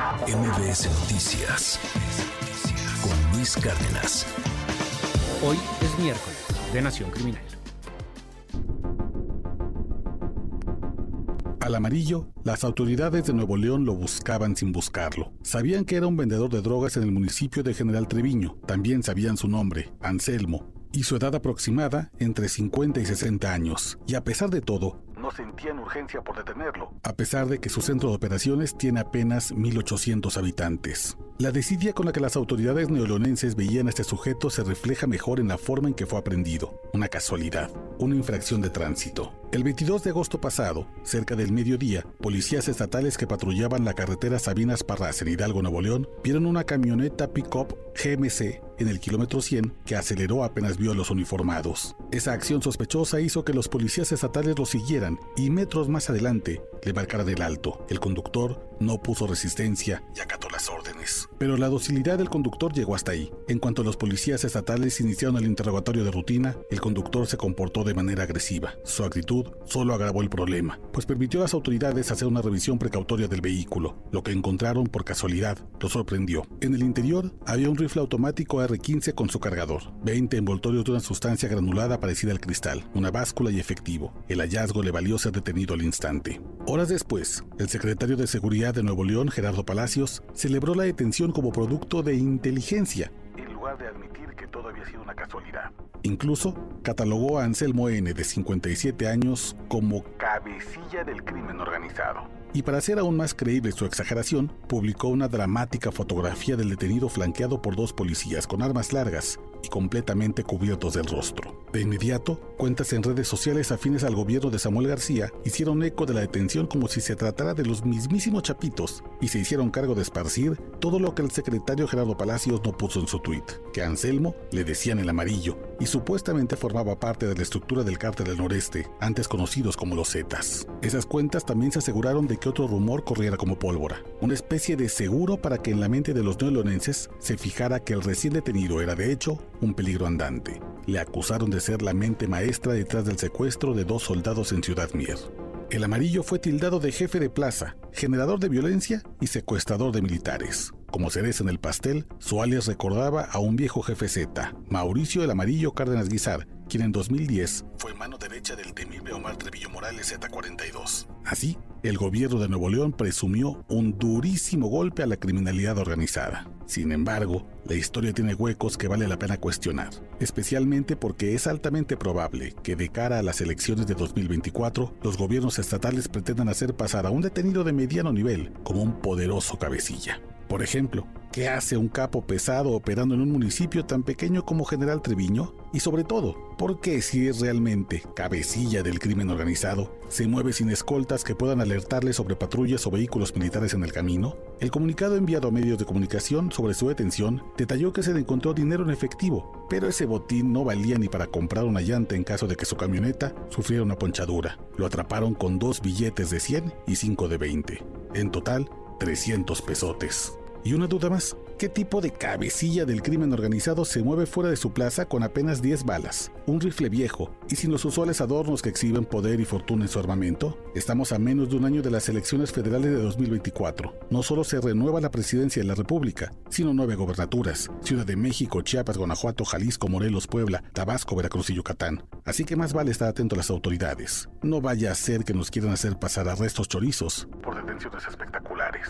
MBS Noticias con Luis Cárdenas. Hoy es miércoles de Nación Criminal. Al amarillo, las autoridades de Nuevo León lo buscaban sin buscarlo. Sabían que era un vendedor de drogas en el municipio de General Treviño. También sabían su nombre, Anselmo, y su edad aproximada entre 50 y 60 años. Y a pesar de todo, sentían urgencia por detenerlo, a pesar de que su centro de operaciones tiene apenas 1.800 habitantes. La desidia con la que las autoridades neolonenses veían a este sujeto se refleja mejor en la forma en que fue aprendido. Una casualidad, una infracción de tránsito. El 22 de agosto pasado, cerca del mediodía, policías estatales que patrullaban la carretera Sabinas Parras en Hidalgo, Nuevo León, vieron una camioneta pick-up GMC en el kilómetro 100 que aceleró apenas vio a los uniformados. Esa acción sospechosa hizo que los policías estatales lo siguieran y metros más adelante le marcaran el alto. El conductor no puso resistencia y acató las órdenes. Pero la docilidad del conductor llegó hasta ahí. En cuanto los policías estatales iniciaron el interrogatorio de rutina, el conductor se comportó de manera agresiva. Su actitud solo agravó el problema, pues permitió a las autoridades hacer una revisión precautoria del vehículo. Lo que encontraron por casualidad lo sorprendió. En el interior había un rifle automático R15 con su cargador, 20 envoltorios de una sustancia granulada parecida al cristal, una báscula y efectivo. El hallazgo le valió ser detenido al instante. Horas después, el secretario de Seguridad de Nuevo León, Gerardo Palacios, celebró la detención como producto de inteligencia, que todo había sido una casualidad. Incluso catalogó a Anselmo N., de 57 años, como cabecilla del crimen organizado. Y para hacer aún más creíble su exageración, publicó una dramática fotografía del detenido flanqueado por dos policías con armas largas y completamente cubiertos del rostro. De inmediato, cuentas en redes sociales afines al gobierno de Samuel García hicieron eco de la detención como si se tratara de los mismísimos chapitos y se hicieron cargo de esparcir todo lo que el secretario Gerardo Palacios no puso en su tuit, que a Le decían el amarillo y supuestamente formaba parte de la estructura del cártel del noreste, antes conocidos como los Zetas. Esas cuentas también se aseguraron de que otro rumor corriera como pólvora, una especie de seguro para que en la mente de los neolonenses se fijara que el recién detenido era de hecho un peligro andante. Le acusaron de ser la mente maestra detrás del secuestro de dos soldados en Ciudad Mier. El amarillo fue tildado de jefe de plaza, generador de violencia y secuestrador de militares. Como cereza en el pastel, su alias recordaba a un viejo jefe Z, Mauricio el Amarillo Cárdenas Guizar, quien en 2010 fue mano derecha del temible Omar Trevillo Morales Z42. Así, el gobierno de Nuevo León presumió un durísimo golpe a la criminalidad organizada. Sin embargo, la historia tiene huecos que vale la pena cuestionar, especialmente porque es altamente probable que de cara a las elecciones de 2024, los gobiernos estatales pretendan hacer pasar a un detenido de mediano nivel como un poderoso cabecilla. Por ejemplo, ¿qué hace un capo pesado operando en un municipio tan pequeño como General Treviño? Y sobre todo, ¿por qué si es realmente cabecilla del crimen organizado, se mueve sin escoltas que puedan alertarle sobre patrullas o vehículos militares en el camino? El comunicado enviado a medios de comunicación sobre su detención detalló que se le encontró dinero en efectivo, pero ese botín no valía ni para comprar una llanta en caso de que su camioneta sufriera una ponchadura. Lo atraparon con dos billetes de 100 y 5 de 20. En total, 300 pesotes. Y una duda más, ¿qué tipo de cabecilla del crimen organizado se mueve fuera de su plaza con apenas 10 balas, un rifle viejo y sin los usuales adornos que exhiben poder y fortuna en su armamento? Estamos a menos de un año de las elecciones federales de 2024. No solo se renueva la presidencia de la República, sino nueve gobernaturas, Ciudad de México, Chiapas, Guanajuato, Jalisco, Morelos, Puebla, Tabasco, Veracruz y Yucatán. Así que más vale estar atento a las autoridades. No vaya a ser que nos quieran hacer pasar arrestos chorizos por detenciones espectaculares.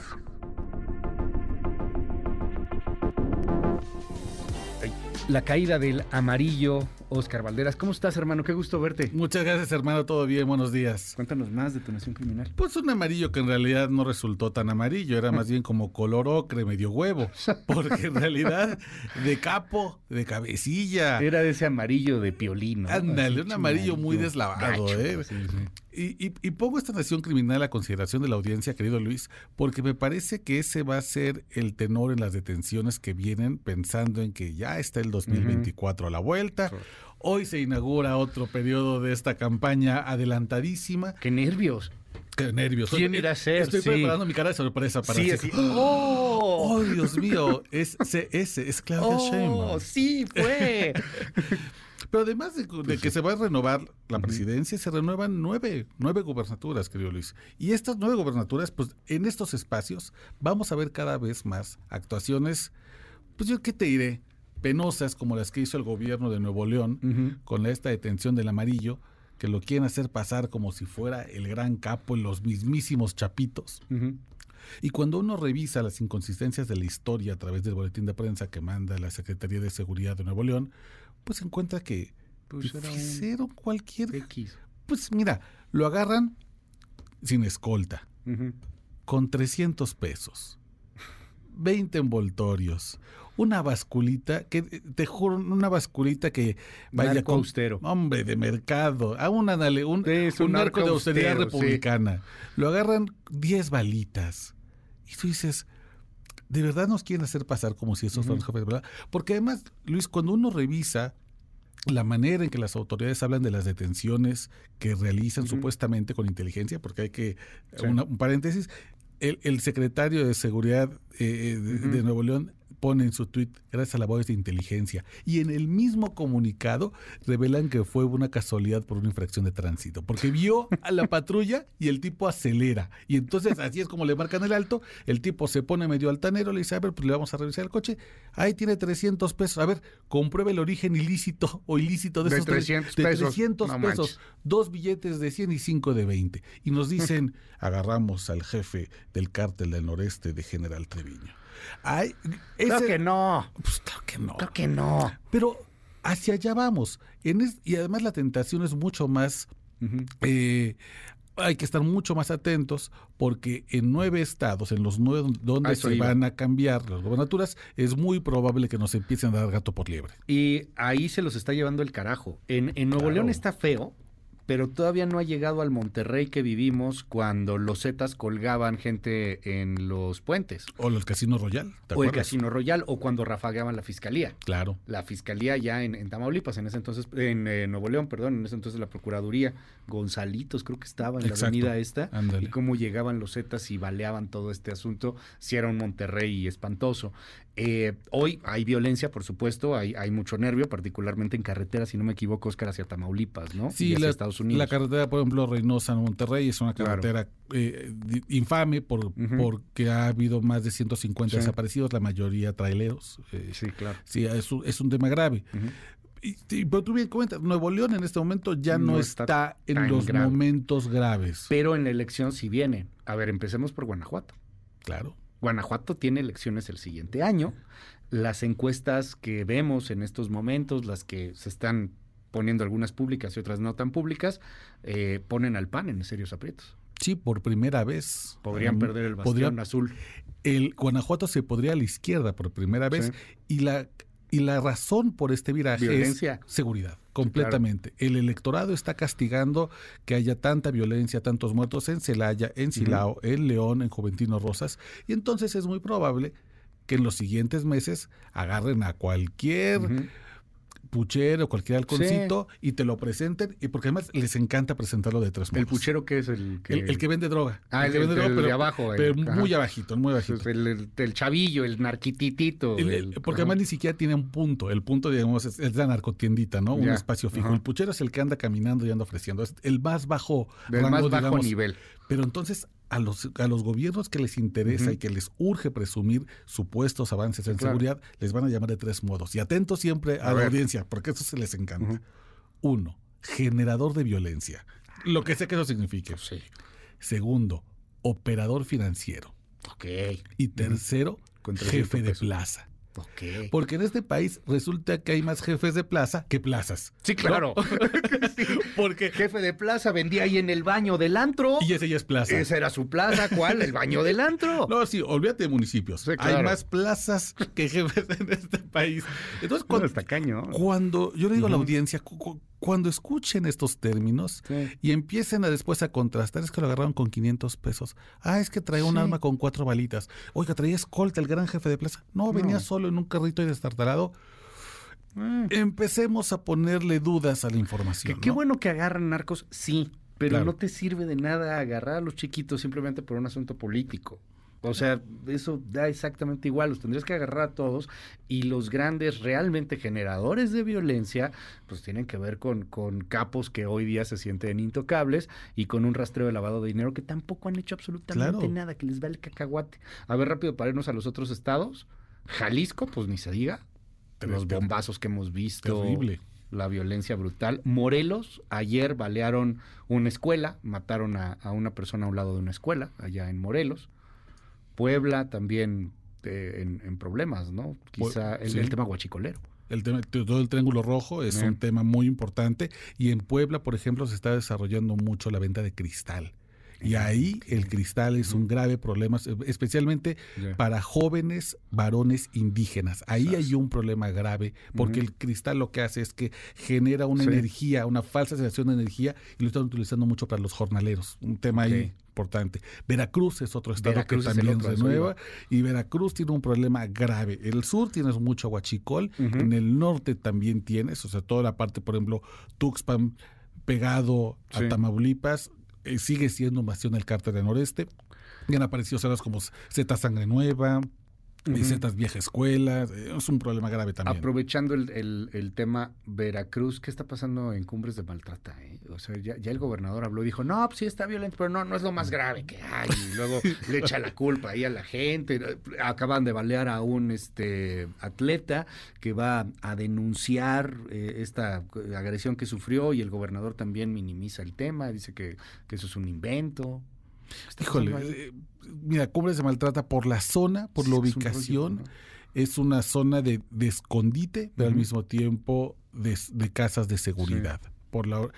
La caída del amarillo, Oscar Valderas. ¿Cómo estás, hermano? Qué gusto verte. Muchas gracias, hermano. Todo bien, buenos días. Cuéntanos más de tu nación criminal. Pues un amarillo que en realidad no resultó tan amarillo, era más bien como color ocre, medio huevo. Porque en realidad, de capo, de cabecilla. Era de ese amarillo de piolín. Ándale, un amarillo muy deslavado, ¿eh? Sí, sí. Y, y- y pongo esta nación criminal a consideración de la audiencia, querido Luis, porque me parece que ese va a ser el tenor en las detenciones que vienen pensando en que ya está el 2024 a la vuelta. Hoy se inaugura otro periodo de esta campaña adelantadísima. Qué nervios. Qué nervios. ¿Quién irá a ser? Estoy Sí. preparando mi cara de sorpresa para Sí, así- así. ¡Oh! ¡Oh, Dios mío! Es CS, es Claudia ¡Oh! Sheinbaum. ¡Sí, fue! Pero además de, de que se va a renovar la presidencia, se renuevan nueve, nueve gubernaturas, querido Luis. Y estas nueve gubernaturas, pues en estos espacios vamos a ver cada vez más actuaciones, pues yo qué te diré, penosas como las que hizo el gobierno de Nuevo León con esta detención del amarillo, que lo quieren hacer pasar como si fuera el gran capo en los mismísimos chapitos. Y cuando uno revisa las inconsistencias de la historia a través del boletín de prensa que manda la Secretaría de Seguridad de Nuevo León, pues encuentra que Pues hicieron cualquier... X. Pues mira, lo agarran sin escolta, con 300 pesos, 20 envoltorios, una basculita, que te juro, una basculita que vaya Narco con... austero. Hombre, de mercado, a un, anale- un, es un un narco de narco austeridad austero, sí. republicana. Lo agarran 10 balitas. Y tú dices, ¿de verdad nos quieren hacer pasar como si esos fueran jefes de verdad? Porque además, Luis, cuando uno revisa la manera en que las autoridades hablan de las detenciones que realizan supuestamente con inteligencia, porque hay que, Sí. una- un paréntesis, el, el secretario de Seguridad eh, de, de Ujú. Nuevo León pone en su tuit, gracias a labores de inteligencia, y en el mismo comunicado revelan que fue una casualidad por una infracción de tránsito, porque vio a la patrulla y el tipo acelera, y entonces así es como le marcan el alto, el tipo se pone medio altanero, le dice, a ver, pues le vamos a revisar el coche, ahí tiene 300 pesos, a ver, compruebe el origen ilícito o ilícito de, De esos tres- 300 de pesos. 300 No pesos, manches. dos billetes de 100 y cinco de 20, y nos dicen, agarramos al jefe del cártel del noreste de General Treviño. Ay, Claro ese- que no. pues claro que no. Que no. Pero hacia allá vamos. En es- y además la tentación es mucho más... eh, hay que estar mucho más atentos porque en nueve estados, en los nueve donde A eso se iba. van a cambiar las gobernaturas, es muy probable que nos empiecen a dar gato por liebre. Y ahí se los está llevando el carajo. En, en Nuevo Claro. León está feo, pero todavía no ha llegado al Monterrey que vivimos cuando los Zetas colgaban gente en los puentes. O el Casino Royal, ¿te O el? Casino Royal, o cuando rafagueaban la fiscalía. Claro. La fiscalía ya en, en Tamaulipas, en ese entonces, en eh, Nuevo León, perdón, en ese entonces la Procuraduría, Gonzalitos creo que estaba en la avenida esta, y cómo llegaban los Zetas y baleaban todo este asunto, si era un Monterrey espantoso. Eh, hoy hay violencia, por supuesto, hay, hay mucho nervio, particularmente en carretera, si no me equivoco, Oscar, hacia Tamaulipas, ¿no? Sí, y hacia la, Estados Unidos. la carretera, por ejemplo, Reynosa-Monterrey es una Claro. carretera eh, infame por, porque ha habido más de 150 Sí. desaparecidos, la mayoría traileros. eh, Sí, claro. Sí, es un, es un tema grave. Y, y- pero tú bien comentas, Nuevo León en este momento ya no, No está, está en los grave. momentos graves. Pero en la elección sí viene. A ver, empecemos por Guanajuato. Claro. Guanajuato tiene elecciones el siguiente año. Las encuestas que vemos en estos momentos, las que se están poniendo algunas públicas y otras no tan públicas, eh, ponen al PAN en serios aprietos. Sí, por primera vez. Podrían perder el bastión podría- azul. el Guanajuato se podría a la izquierda por primera vez Sí. y la y la razón por este viraje Violencia. es seguridad, completamente. El electorado está castigando que haya tanta violencia, tantos muertos en Celaya, en Silao, en León, en Juventino Rosas, y entonces es muy probable que en los siguientes meses agarren a cualquier. Puchero, cualquier halconcito y te lo presenten, y porque además les encanta presentarlo de tres El modos. puchero que es el que... el, el que vende droga. Ah, el- que vende el- droga, el pero, de abajo, el- pero ajá. muy abajito, muy abajito. pues, el, el- el chavillo, el narquititito. El- el- porque ajá. además ni siquiera tiene un punto. El punto, digamos, es, es la narcotiendita, ¿no? Un espacio fijo. ajá. El puchero es el que anda caminando y anda ofreciendo. Es el más bajo Del rango, más bajo digamos. nivel. Pero entonces, a los, a los gobiernos que les interesa y que les urge presumir supuestos avances en Claro. seguridad, les van a llamar de tres modos. Y atentos siempre a, A la ver. audiencia, porque eso se les encanta. Uno, generador de violencia. Lo que sea que eso signifique. Sí. Segundo, operador financiero. Ok. Y tercero, Con 300 jefe de plaza. Ok. Porque en este país resulta que hay más jefes de plaza que plazas. Sí, claro. Porque. Jefe de plaza vendía ahí en el baño del antro. Y ese ya es plaza. Esa era su plaza. ¿Cuál? El baño del antro. No, sí, olvídate de municipios. Sí, Hay más plazas que jefes en este país. Entonces, No, cuando, cuando yo le digo a la audiencia, cuando escuchen estos términos Sí. y empiecen a después a contrastar, es que lo agarraron con 500 pesos. Ah, es que traía un Sí. arma con cuatro balitas. Oiga, traía escolta el gran jefe de plaza. No, venía No. solo en un carrito y destartalado. Mm. Empecemos a ponerle dudas a la Que información. qué ¿no? bueno que agarran narcos, sí, pero Claro. no te sirve de nada agarrar a los chiquitos simplemente por un asunto político. O sea, eso da exactamente igual, los tendrías que agarrar a todos y los grandes realmente generadores de violencia, pues tienen que ver con, con capos que hoy día se sienten intocables y con un rastreo de lavado de dinero que tampoco han hecho absolutamente nada, que les va el cacahuate. A ver, rápido, para irnos a los otros estados. Jalisco, pues ni se diga. Los bombazos que hemos visto. Terrible la violencia brutal. Morelos, ayer balearon una escuela, mataron a, una persona a un lado de una escuela, allá en Morelos. Puebla también eh, en, problemas, ¿no? Quizá el, tema guachicolero. El tema, todo el triángulo rojo es un tema muy importante y en Puebla, por ejemplo, se está desarrollando mucho la venta de cristal. Y ahí el cristal es un grave problema, especialmente para jóvenes varones indígenas. Ahí hay un problema grave, porque el cristal lo que hace es que genera una energía, una falsa sensación de energía, y lo están utilizando mucho para los jornaleros. Un tema ahí importante. Veracruz es otro estado que también se renueva, y Veracruz tiene un problema grave. El sur tienes mucho aguachicol, en el norte también tienes, o sea, toda la parte, por ejemplo, Tuxpan pegado a Tamaulipas, sigue siendo bastión del cártel del noreste. Y han aparecido salas como Z Sangre Nueva, uh -huh. vieja escuela, eh, es un problema grave también. Aprovechando el, tema Veracruz, ¿qué está pasando en Cumbres de Maltrata? Eh? O sea, ya, el gobernador habló y dijo, no, pues sí está violento, pero no, no es lo más grave que hay. Y luego le echa la culpa ahí a la gente. Acaban de balear a un este atleta que va a denunciar eh, esta agresión que sufrió y el gobernador también minimiza el tema, dice que, que eso es un invento. Híjole, eh, mira, Cumbres se maltrata por la zona, por la ubicación. Es una zona de, escondite, pero al mismo tiempo de, casas de seguridad. Por, la,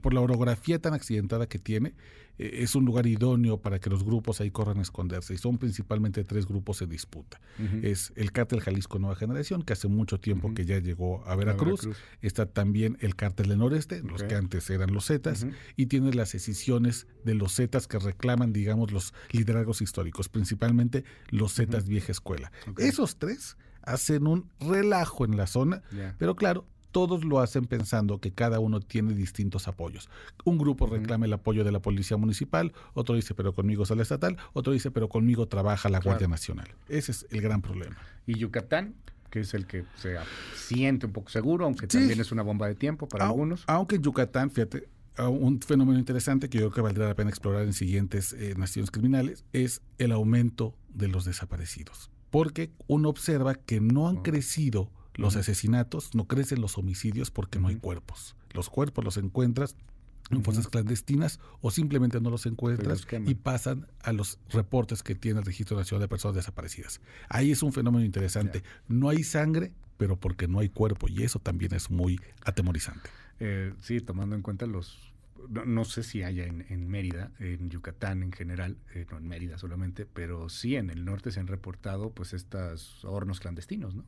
por la orografía tan accidentada que tiene, es un lugar idóneo para que los grupos ahí corran a esconderse. Y son principalmente tres grupos en disputa. Es el cártel Jalisco Nueva Generación, que hace mucho tiempo que ya llegó a Veracruz. Está también el cártel del Noreste, los que antes eran los Zetas. Y tiene las decisiones de los Zetas que reclaman, digamos, los liderazgos históricos, principalmente los Zetas vieja escuela. Esos tres hacen un relajo en la zona, pero claro, todos lo hacen pensando que cada uno tiene distintos apoyos. Un grupo reclama el apoyo de la Policía Municipal, otro dice, pero conmigo sale estatal, otro dice, pero conmigo trabaja la Guardia Nacional. Ese es el gran problema. ¿Y Yucatán? que es el que se siente un poco seguro, aunque también es una bomba de tiempo para algunos. Aunque en Yucatán, fíjate, un fenómeno interesante que yo creo que valdrá la pena explorar en siguientes eh, naciones criminales es el aumento de los desaparecidos. Porque uno observa que no han crecido los asesinatos, no crecen los homicidios porque no hay cuerpos. Los cuerpos los encuentras en fosas clandestinas o simplemente no los encuentras y pasan a los reportes que tiene el Registro Nacional de Personas Desaparecidas. Ahí es un fenómeno interesante. No hay sangre, pero porque no hay cuerpo y eso también es muy atemorizante. Eh, sí, tomando en cuenta los no, sé si haya en, Mérida, en Yucatán en general, eh, no en Mérida solamente, pero sí en el norte se han reportado pues estos hornos clandestinos, ¿no?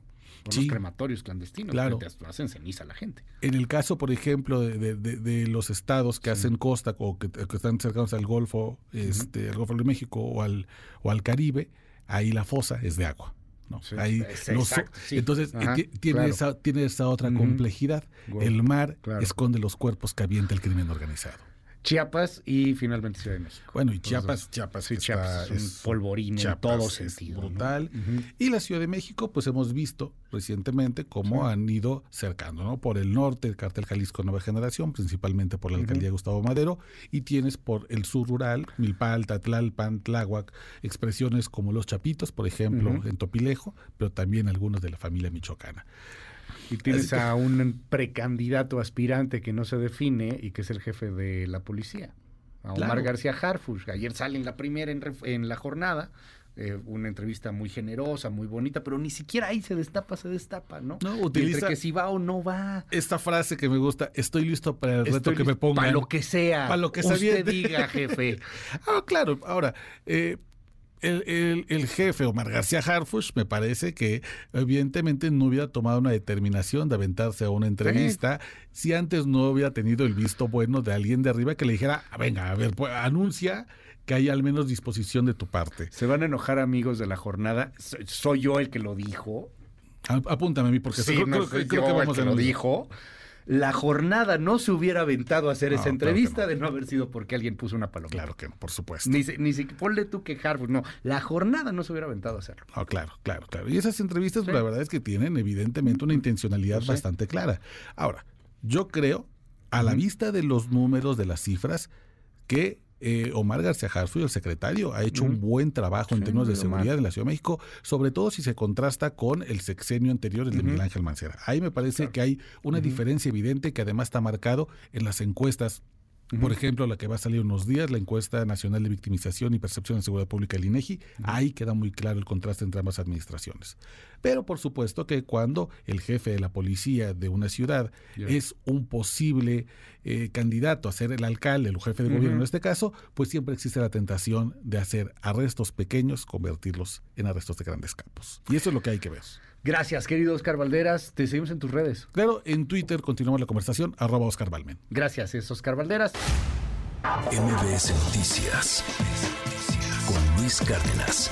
Hornos crematorios clandestinos claro. que hacen ceniza a la gente. En el caso, por ejemplo, de, los estados que hacen costa o que, están cercanos al Golfo, este, al Golfo de México o al, o al Caribe, ahí la fosa es de agua. ¿No? Ahí Entonces eh, tiene, esa, tiene esa otra complejidad. El mar esconde los cuerpos que avienta el crimen organizado. Chiapas y finalmente Ciudad de México. Bueno, y Chiapas, Chiapas, sí, Chiapas es un polvorín en todo sentido. brutal. Y la Ciudad de México, pues hemos visto recientemente cómo han ido cercando, ¿no? Por el norte, el cartel Jalisco Nueva Generación, principalmente por la alcaldía Gustavo Madero, y tienes por el sur rural, Milpalta, Tlalpan, Tláhuac, expresiones como los Chapitos, por ejemplo, en Topilejo, pero también algunos de la familia michoacana. Y tienes a un precandidato aspirante que no se define y que es el jefe de la policía, a Omar García Harfush. Ayer sale en la primera en, la jornada. Eh, una entrevista muy generosa, muy bonita, pero ni siquiera ahí se destapa, se destapa, ¿no? No, utiliza que si va o no va. Esta frase que me gusta, estoy listo para el reto que me pongan. Para lo que sea. Para lo que Usted diga, jefe. ah, claro, ahora, eh, el, jefe Omar García Harfush me parece que evidentemente no hubiera tomado una determinación de aventarse a una entrevista si antes no hubiera tenido el visto bueno de alguien de arriba que le dijera, ah, venga, a ver, pues, anuncia que hay al menos disposición de tu parte. Se van a enojar amigos de la jornada. Soy yo el que lo dijo. Apúntame a mí porque creo, que vamos a lo dijo. La jornada no se hubiera aventado a hacer esa entrevista de no haber sido porque alguien puso una paloma. Claro que no, por supuesto. Ni, ni si ponle tú que Harvard, no, la jornada no se hubiera aventado a hacerlo. Ah, claro, claro, claro. Y esas entrevistas, la verdad es que tienen evidentemente una intencionalidad bastante clara. Ahora, yo creo, a la vista de los números, de las cifras, que eh, Omar García Harfuy, el secretario, ha hecho un buen trabajo en términos de seguridad en la Ciudad de México, sobre todo si se contrasta con el sexenio anterior, el de Miguel Ángel Mancera. Ahí me parece que hay una diferencia evidente que además está marcado en las encuestas por ejemplo, la que va a salir unos días, la encuesta nacional de victimización y percepción de seguridad pública del INEGI, ahí queda muy claro el contraste entre ambas administraciones. Pero por supuesto que cuando el jefe de la policía de una ciudad es un posible eh, candidato a ser el alcalde, el jefe de gobierno en este caso, pues siempre existe la tentación de hacer arrestos pequeños, convertirlos en arrestos de grandes campos. Y eso es lo que hay que ver. Gracias, querido Oscar Valderas. Te seguimos en tus redes. Claro, en Twitter continuamos la conversación, arroba Oscar Valmen. Gracias, es Oscar Valderas. MBS Noticias con Luis Cárdenas.